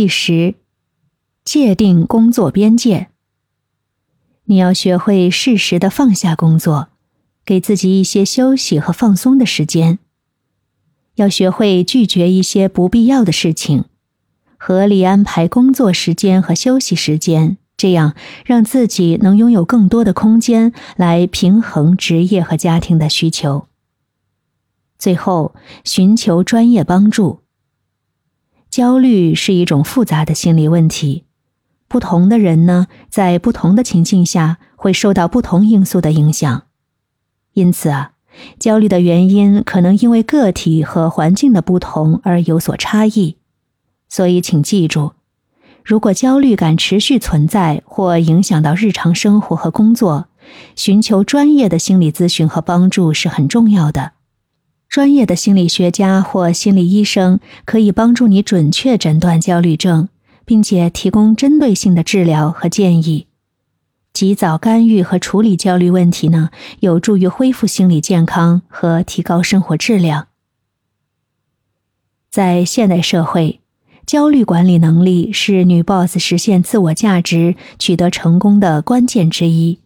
第十，界定工作边界。你要学会适时的放下工作，给自己一些休息和放松的时间。要学会拒绝一些不必要的事情，合理安排工作时间和休息时间，这样让自己能拥有更多的空间来平衡职业和家庭的需求。最后，寻求专业帮助。焦虑是一种复杂的心理问题，不同的人呢，在不同的情境下会受到不同因素的影响，因此啊，焦虑的原因可能因为个体和环境的不同而有所差异。所以，请记住，如果焦虑感持续存在或影响到日常生活和工作，寻求专业的心理咨询和帮助是很重要的。专业的心理学家或心理医生可以帮助你准确诊断焦虑症，并且提供针对性的治疗和建议。及早干预和处理焦虑问题呢，有助于恢复心理健康和提高生活质量。在现代社会，焦虑管理能力是女 boss 实现自我价值、取得成功的关键之一。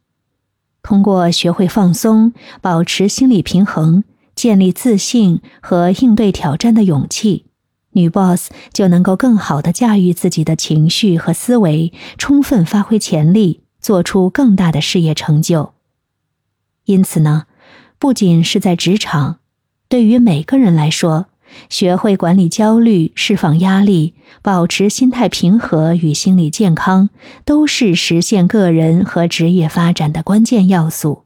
通过学会放松，保持心理平衡。建立自信和应对挑战的勇气，女 boss 就能够更好的驾驭自己的情绪和思维，充分发挥潜力，做出更大的事业成就。因此呢，不仅是在职场，对于每个人来说，学会管理焦虑、释放压力、保持心态平和与心理健康，都是实现个人和职业发展的关键要素。